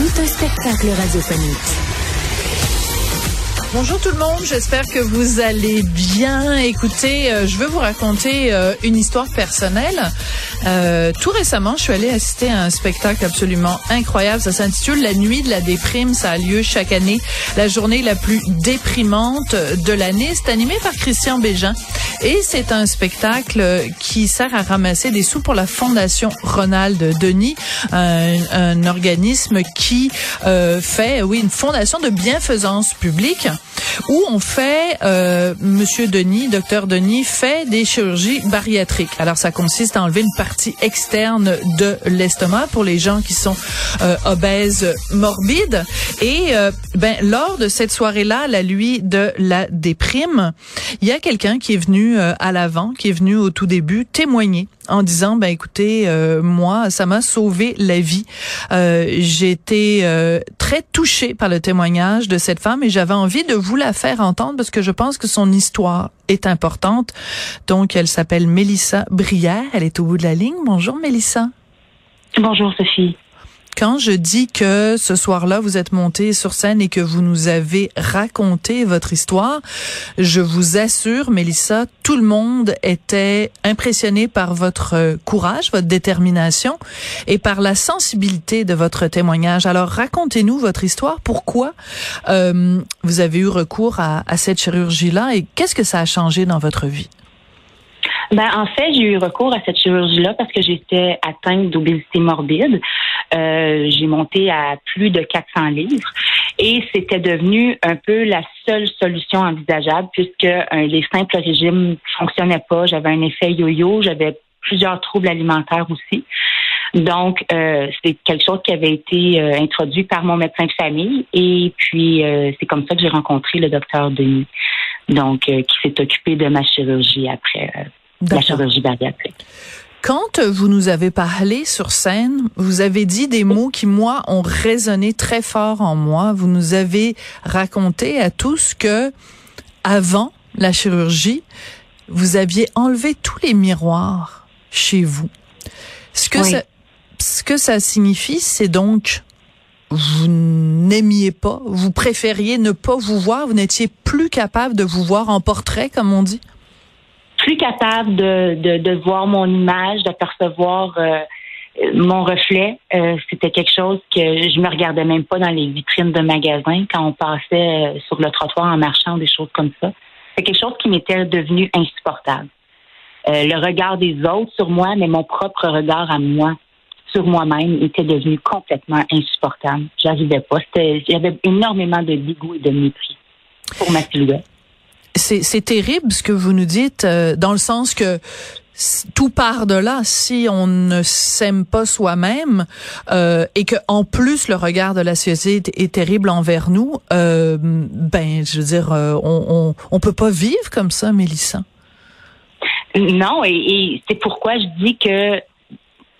Tout un spectacle radiophonique. Bonjour tout le monde, j'espère que vous allez bien. Écoutez, euh, je veux vous raconter euh, une histoire personnelle. Euh, tout récemment, je suis allée assister à un spectacle absolument incroyable. Ça s'intitule La Nuit de la déprime. Ça a lieu chaque année, la journée la plus déprimante de l'année. C'est animé par Christian Bégin et c'est un spectacle qui sert à ramasser des sous pour la Fondation Ronald Denis, un, un organisme qui euh, fait, oui, une fondation de bienfaisance publique où on fait, euh, Monsieur Denis, docteur Denis, fait des chirurgies bariatriques. Alors ça consiste à enlever une partie externe de l'estomac pour les gens qui sont euh, obèses morbides. Et euh, ben lors de cette soirée-là, la nuit de la déprime, il y a quelqu'un qui est venu euh, à l'avant, qui est venu au tout début témoigner en disant ben écoutez euh, moi ça m'a sauvé la vie. Euh, j'ai été euh, très touchée par le témoignage de cette femme et j'avais envie de vous la faire entendre parce que je pense que son histoire est importante. Donc elle s'appelle Mélissa Brière. Elle est au bout de la ligne. Bonjour Mélissa. Bonjour Sophie quand je dis que ce soir-là, vous êtes monté sur scène et que vous nous avez raconté votre histoire, je vous assure, Mélissa, tout le monde était impressionné par votre courage, votre détermination et par la sensibilité de votre témoignage. Alors, racontez-nous votre histoire. Pourquoi euh, vous avez eu recours à, à cette chirurgie-là et qu'est-ce que ça a changé dans votre vie? Ben, en fait, j'ai eu recours à cette chirurgie-là parce que j'étais atteinte d'obésité morbide. Euh, j'ai monté à plus de 400 livres et c'était devenu un peu la seule solution envisageable puisque euh, les simples régimes fonctionnaient pas. J'avais un effet yo-yo, j'avais plusieurs troubles alimentaires aussi. Donc, euh, c'est quelque chose qui avait été euh, introduit par mon médecin de famille et puis euh, c'est comme ça que j'ai rencontré le docteur Denis, donc qui s'est occupé de ma chirurgie après la chirurgie bariatrique. Quand vous nous avez parlé sur scène, vous avez dit des mots qui, moi, ont résonné très fort en moi. Vous nous avez raconté à tous que, avant la chirurgie, vous aviez enlevé tous les miroirs chez vous. Ce que oui. ça, ce que ça signifie, c'est donc vous n'aimiez pas, vous préfériez ne pas vous voir, vous n'étiez plus capable de vous voir en portrait, comme on dit? Plus capable de, voir mon image, d'apercevoir euh, mon reflet. Euh, C'était quelque chose que je me regardais même pas dans les vitrines de magasins quand on passait euh, sur le trottoir en marchant, des choses comme ça. C'est quelque chose qui m'était devenu insupportable. Le regard des autres sur moi, mais mon propre regard à moi sur moi-même était devenu complètement insupportable. J'arrivais pas. J'avais énormément de dégoût et de mépris pour ma silhouette c'est terrible ce que vous nous dites, euh, dans le sens que tout part de là. Si on ne s'aime pas soi-même euh, et que en plus le regard de la société est terrible envers nous, euh, ben je veux dire, euh, on, on, on peut pas vivre comme ça, Mélissa. Non, et, et c'est pourquoi je dis que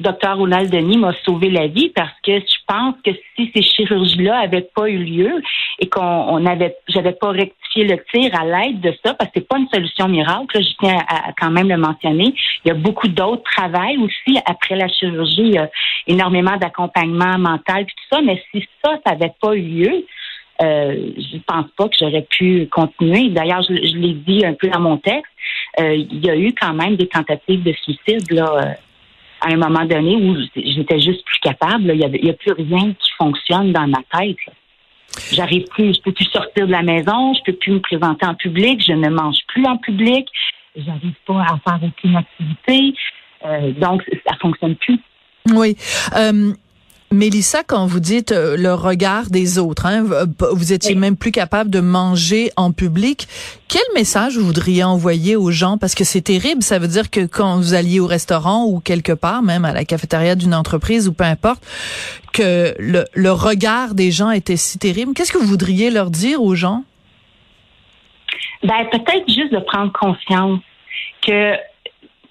Dr Ronald Denis m'a sauvé la vie parce que je pense que si ces chirurgies-là avaient pas eu lieu et qu'on on avait, j'avais pas rectifié le tir à l'aide de ça, parce que c'est pas une solution miracle, là, je tiens à, quand même le mentionner. Il y a beaucoup d'autres travails aussi après la chirurgie, il y a énormément d'accompagnement mental et tout ça, mais si ça, ça avait pas eu lieu, euh, je pense pas que j'aurais pu continuer. D'ailleurs, je, je l'ai dit un peu dans mon texte, euh, il y a eu quand même des tentatives de suicide là. À un moment donné où j'étais juste plus capable. Il n'y a, a, plus rien qui fonctionne dans ma tête. J'arrive plus, je peux plus sortir de la maison, je peux plus me présenter en public, je ne mange plus en public, j'arrive pas à faire aucune activité. Euh, donc, ça fonctionne plus. Oui. Euh, Mélissa, quand vous dites euh, le regard des autres, hein, vous étiez même plus capable de manger en public. Quel message vous voudriez envoyer aux gens? Parce que c'est terrible. Ça veut dire que quand vous alliez au restaurant ou quelque part, même à la cafétéria d'une entreprise ou peu importe, que le, le regard des gens était si terrible. Qu'est-ce que vous voudriez leur dire aux gens? Ben peut-être juste de prendre conscience que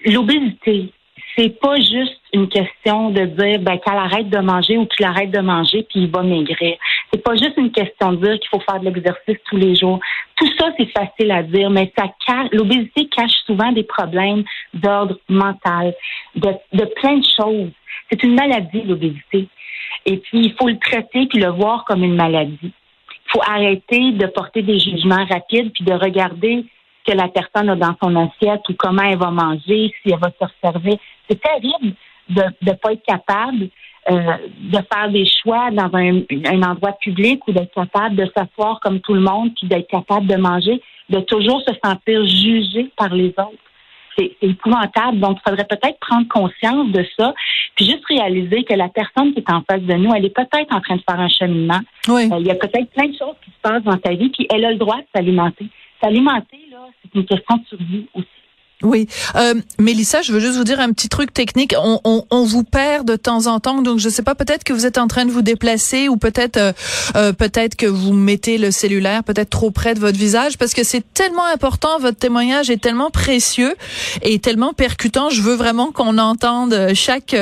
l'obésité, c'est pas juste une question de dire ben qu'elle arrête de manger ou qu'il arrête de manger puis il va maigrir. C'est pas juste une question de dire qu'il faut faire de l'exercice tous les jours. Tout ça c'est facile à dire, mais ça l'obésité cache souvent des problèmes d'ordre mental, de, de plein de choses. C'est une maladie l'obésité. Et puis il faut le traiter puis le voir comme une maladie. Il faut arrêter de porter des jugements rapides puis de regarder que la personne a dans son assiette ou comment elle va manger, si elle va se servir. C'est terrible de ne pas être capable euh, de faire des choix dans un, un endroit public ou d'être capable de s'asseoir comme tout le monde, puis d'être capable de manger, de toujours se sentir jugé par les autres. C'est épouvantable. Donc, il faudrait peut-être prendre conscience de ça, puis juste réaliser que la personne qui est en face de nous, elle est peut-être en train de faire un cheminement. Oui. Euh, il y a peut-être plein de choses qui se passent dans sa vie, puis elle a le droit de s'alimenter. S'alimenter, là, c'est une question de survie aussi. Oui, euh, Mélissa, je veux juste vous dire un petit truc technique. On, on, on vous perd de temps en temps, donc je sais pas. Peut-être que vous êtes en train de vous déplacer, ou peut-être, euh, euh, peut-être que vous mettez le cellulaire peut-être trop près de votre visage, parce que c'est tellement important. Votre témoignage est tellement précieux et tellement percutant. Je veux vraiment qu'on entende chaque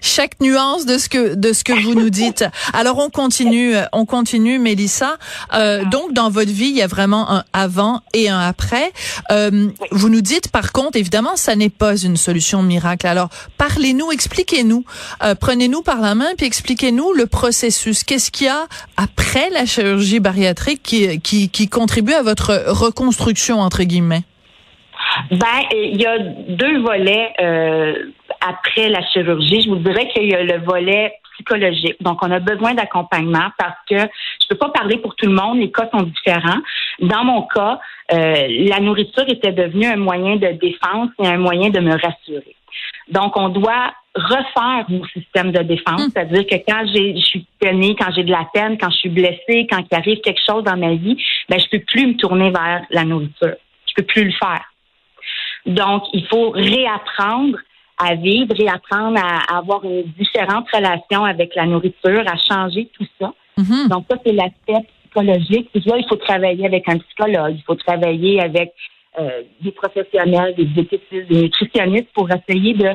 chaque nuance de ce que de ce que vous nous dites. Alors on continue, on continue, Mélissa. Euh, donc dans votre vie, il y a vraiment un avant et un après. Euh, vous nous dites par contre évidemment, ça n'est pas une solution miracle. Alors, parlez-nous, expliquez-nous, euh, prenez-nous par la main puis expliquez-nous le processus. Qu'est-ce qu'il y a après la chirurgie bariatrique qui, qui, contribue à votre reconstruction entre guillemets? Ben, il y a deux volets euh, après la chirurgie. Je vous dirais qu'il y a le volet psychologique. Donc, on a besoin d'accompagnement parce que je peux pas parler pour tout le monde. Les cas sont différents. Dans mon cas, euh, la nourriture était devenue un moyen de défense et un moyen de me rassurer. Donc, on doit refaire mon système de défense, hmm. c'est-à-dire que quand j'ai, je suis tenue, quand j'ai de la peine, quand je suis blessée, quand il arrive quelque chose dans ma vie, ben je peux plus me tourner vers la nourriture. Je peux plus le faire. Donc, il faut réapprendre à vivre, réapprendre à, avoir une différente relation avec la nourriture, à changer tout ça. Mm-hmm. Donc, ça, c'est l'aspect psychologique. Puis là, il faut travailler avec un psychologue, il faut travailler avec euh, des professionnels, des diététistes, des nutritionnistes pour essayer de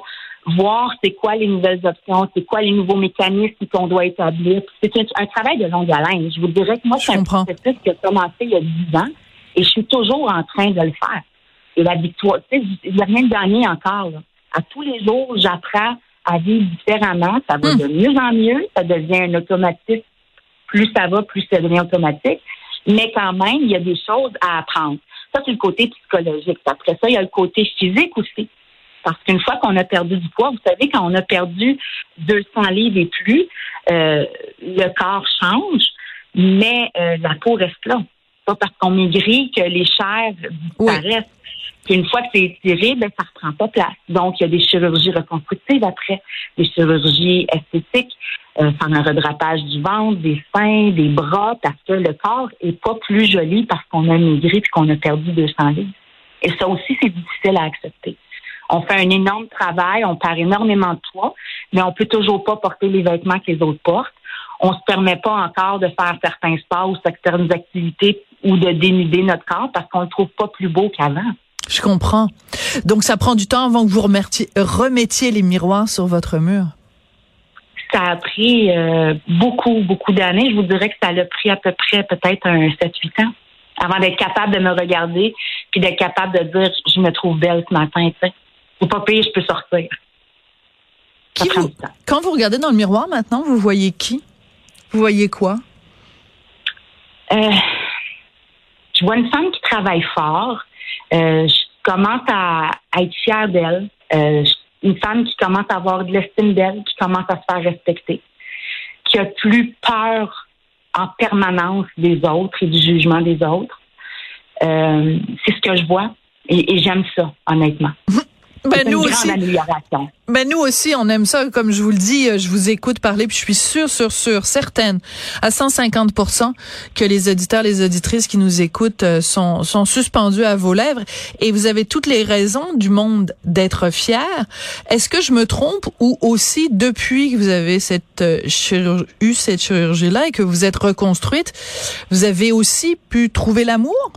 voir c'est quoi les nouvelles options, c'est quoi les nouveaux mécanismes qu'on doit établir. C'est un, travail de longue haleine. Je vous dirais que moi, c'est un processus qui a commencé il y a 10 ans et je suis toujours en train de le faire. Et la victoire, tu sais, il n'y a rien de gagné encore. Là à tous les jours, j'apprends à vivre différemment. Ça va hmm. de mieux en mieux. Ça devient un automatisme. Plus ça va, plus ça devient automatique. Mais quand même, il y a des choses à apprendre. Ça, c'est le côté psychologique. Après ça, il y a le côté physique aussi. Parce qu'une fois qu'on a perdu du poids, vous savez, quand on a perdu 200 livres et plus, euh, le corps change, mais euh, la peau reste là. Pas parce qu'on maigrit que les chairs disparaissent. Puis une fois que c'est étiré, ben, ça reprend pas place. Donc, il y a des chirurgies reconstructives après, des chirurgies esthétiques, euh, un redrapage du ventre, des seins, des bras, parce que le corps est pas plus joli parce qu'on a maigri puis qu'on a perdu 200 livres. Et ça aussi, c'est difficile à accepter. On fait un énorme travail, on perd énormément de poids, mais on peut toujours pas porter les vêtements que les autres portent. On se permet pas encore de faire certains sports ou certaines activités ou de dénuder notre corps parce qu'on le trouve pas plus beau qu'avant. Je comprends. Donc, ça prend du temps avant que vous remettiez, les miroirs sur votre mur? Ça a pris euh, beaucoup, beaucoup d'années. Je vous dirais que ça a pris à peu près peut-être un 7-8 ans avant d'être capable de me regarder puis d'être capable de dire je me trouve belle ce matin. Tu sais. Ou pas pire, je peux sortir. quand vous regardez dans le miroir maintenant, vous voyez qui? Vous voyez quoi? Euh, je vois une femme qui travaille fort, euh, je commence à, être fière d'elle. Euh, une femme qui commence à avoir de l'estime d'elle, qui commence à se faire respecter, qui a plus peur en permanence des autres et du jugement des autres. Euh, c'est ce que je vois et, j'aime ça, honnêtement. Ben, nous aussi. Ben, nous aussi, on aime ça. Comme je vous le dis, je vous écoute parler, puis je suis sûre, sûre, sûre, certaine, à 150% que les auditeurs, les auditrices qui nous écoutent euh, sont, sont suspendus à vos lèvres. Et vous avez toutes les raisons du monde d'être fiers. Est-ce que je me trompe ou aussi, depuis que vous avez cette euh, chirurgie, eu cette chirurgie-là et que vous êtes reconstruite, vous avez aussi pu trouver l'amour?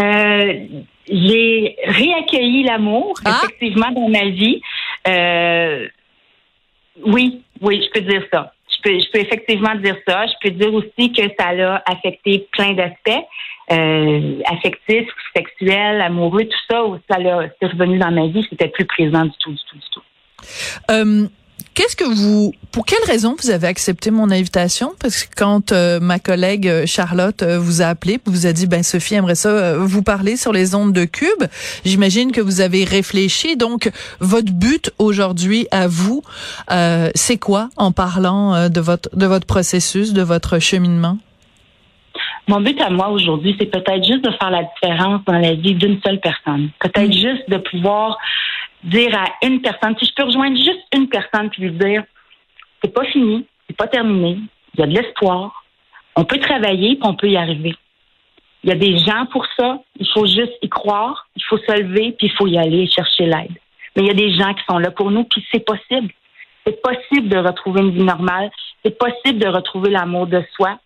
Euh, j'ai réaccueilli l'amour, ah! effectivement, dans ma vie. Euh, oui, oui, je peux dire ça. Je peux, je peux effectivement dire ça. Je peux dire aussi que ça a affecté plein d'aspects, euh, affectifs, sexuels, amoureux, tout ça. Ça l'a, c'est revenu dans ma vie. C'était plus présent du tout, du tout, du tout. Euh, Qu'est-ce que vous, pour quelle raison vous avez accepté mon invitation? Parce que quand euh, ma collègue euh, Charlotte euh, vous a appelé, vous a dit ben Sophie aimerait ça vous parler sur les ondes de Cube, j'imagine que vous avez réfléchi. Donc votre but aujourd'hui à vous, c'est quoi en parlant de votre de votre processus, de votre cheminement? Mon but à moi aujourd'hui, c'est peut-être juste de faire la différence dans la vie d'une seule personne. Peut-être mm. juste de pouvoir dire à une personne, si je peux rejoindre juste une personne puis lui dire, c'est pas fini, c'est pas terminé, il y a de l'espoir, on peut travailler puis on peut y arriver. Il y a des gens pour ça, il faut juste y croire, il faut se lever puis il faut y aller chercher l'aide. Mais il y a des gens qui sont là pour nous puis c'est possible. C'est possible de retrouver une vie normale, c'est possible de retrouver l'amour de soi,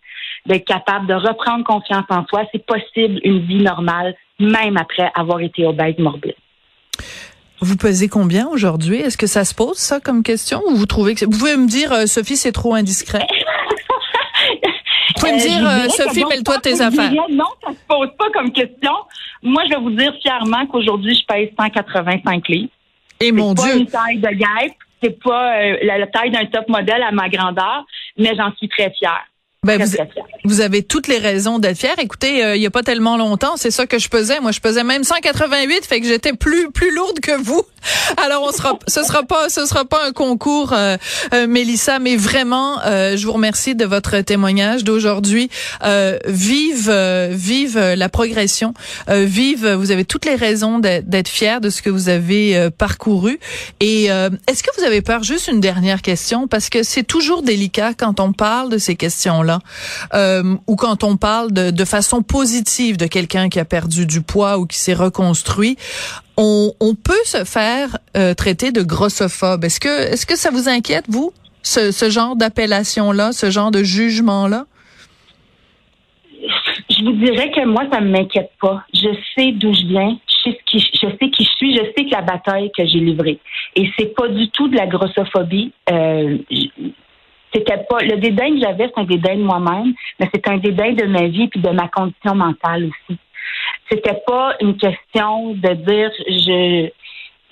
d'être capable de reprendre confiance en soi, c'est possible une vie normale même après avoir été obèse morbide. Vous pesez combien aujourd'hui? Est-ce que ça se pose, ça, comme question? Ou vous trouvez que... Vous pouvez me dire, euh, Sophie, c'est trop indiscret? vous pouvez me euh, dire, euh, Sophie, mêle-toi de tes affaires. non, ça se pose pas comme question. Moi, je vais vous dire fièrement qu'aujourd'hui, je pèse 185 livres. Et mon Dieu! C'est pas une taille de guêpe, c'est pas la, taille d'un top modèle à ma grandeur, mais j'en suis très fière. Ben, vous, vous, avez toutes les raisons d'être fier. Écoutez, euh, il y a pas tellement longtemps, c'est ça que je pesais. Moi, je pesais même 188, fait que j'étais plus plus lourde que vous. Alors, on sera, ce sera pas, ce sera pas un concours, euh, euh Mélissa, mais vraiment, euh, je vous remercie de votre témoignage d'aujourd'hui. vive, vive la progression, vive. Vous avez toutes les raisons d'être fier de ce que vous avez parcouru. Et est-ce que vous avez peur? Juste une dernière question, parce que c'est toujours délicat quand on parle de ces questions-là euh, ou quand on parle de, façon positive de quelqu'un qui a perdu du poids ou qui s'est reconstruit, on, peut se faire euh, traiter de grossophobe. Est-ce que, est-ce que ça vous inquiète, vous, ce, genre d'appellation-là, ce genre de jugement-là? Je vous dirais que moi, ça ne m'inquiète pas. Je sais d'où je viens, je sais, qui, je sais qui je suis, je sais que la bataille que j'ai livrée. Et c'est pas du tout de la grossophobie. Euh, c'était pas le dédain que j'avais, c'est un dédain de moi-même, mais c'est un dédain de ma vie puis de ma condition mentale aussi. C'était pas une question de dire je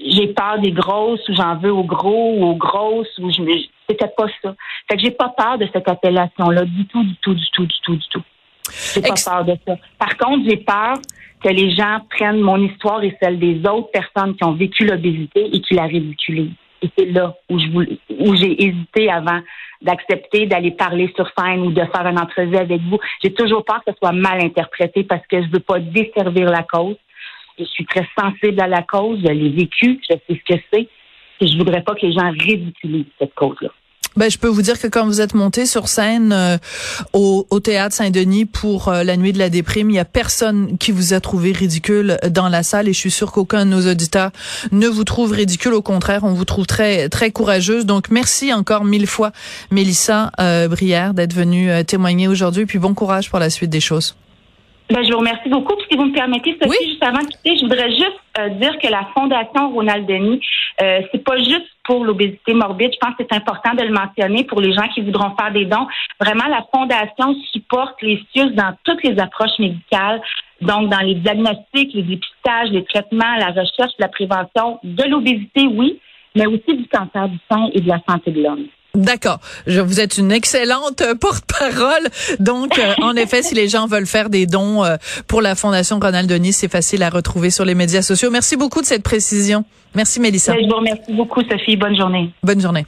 j'ai peur des grosses ou j'en veux aux gros ou aux grosses ou je c'était pas ça. Fait que j'ai pas peur de cette appellation là du tout du tout du tout du tout du tout. J'ai pas peur de ça. Par contre, j'ai peur que les gens prennent mon histoire et celle des autres personnes qui ont vécu l'obésité et qui la ridiculisent. Et c'est là où je où j'ai hésité avant d'accepter d'aller parler sur scène ou de faire une entrevue avec vous. J'ai toujours peur que ce soit mal interprété parce que je veux pas desservir la cause. Je suis très sensible à la cause, je l'ai vécu, je sais ce que c'est. Et je voudrais pas que les gens ridiculisent cette cause-là. Ben, je peux vous dire que quand vous êtes monté sur scène euh, au, au, théâtre Saint-Denis pour euh, la nuit de la déprime, il y a personne qui vous a trouvé ridicule dans la salle et je suis sûre qu'aucun de nos auditeurs ne vous trouve ridicule. Au contraire, on vous trouve très très courageuse. Donc merci encore mille fois, Mélissa euh, Brière, d'être venue euh, témoigner aujourd'hui. Puis bon courage pour la suite des choses. Ben, je vous remercie beaucoup. si vous me permettez, Sophie, juste avant de quitter, je voudrais juste euh, dire que la Fondation Ronald Denis, euh, c'est pas juste pour l'obésité morbide. Je pense que c'est important de le mentionner pour les gens qui voudront faire des dons. Vraiment, la Fondation supporte les CIUS dans toutes les approches médicales, donc dans les diagnostics, les dépistages, les traitements, la recherche, la prévention de l'obésité, oui, mais aussi du cancer du sein et de la santé de l'homme. D'accord. Je, vous êtes une excellente porte-parole. Donc, euh, en effet, si les gens veulent faire des dons euh, pour la Fondation Ronald Denis, c'est facile à retrouver sur les médias sociaux. Merci beaucoup de cette précision. Merci, Mélissa. Je vous remercie beaucoup, Sophie. Bonne journée. Bonne journée.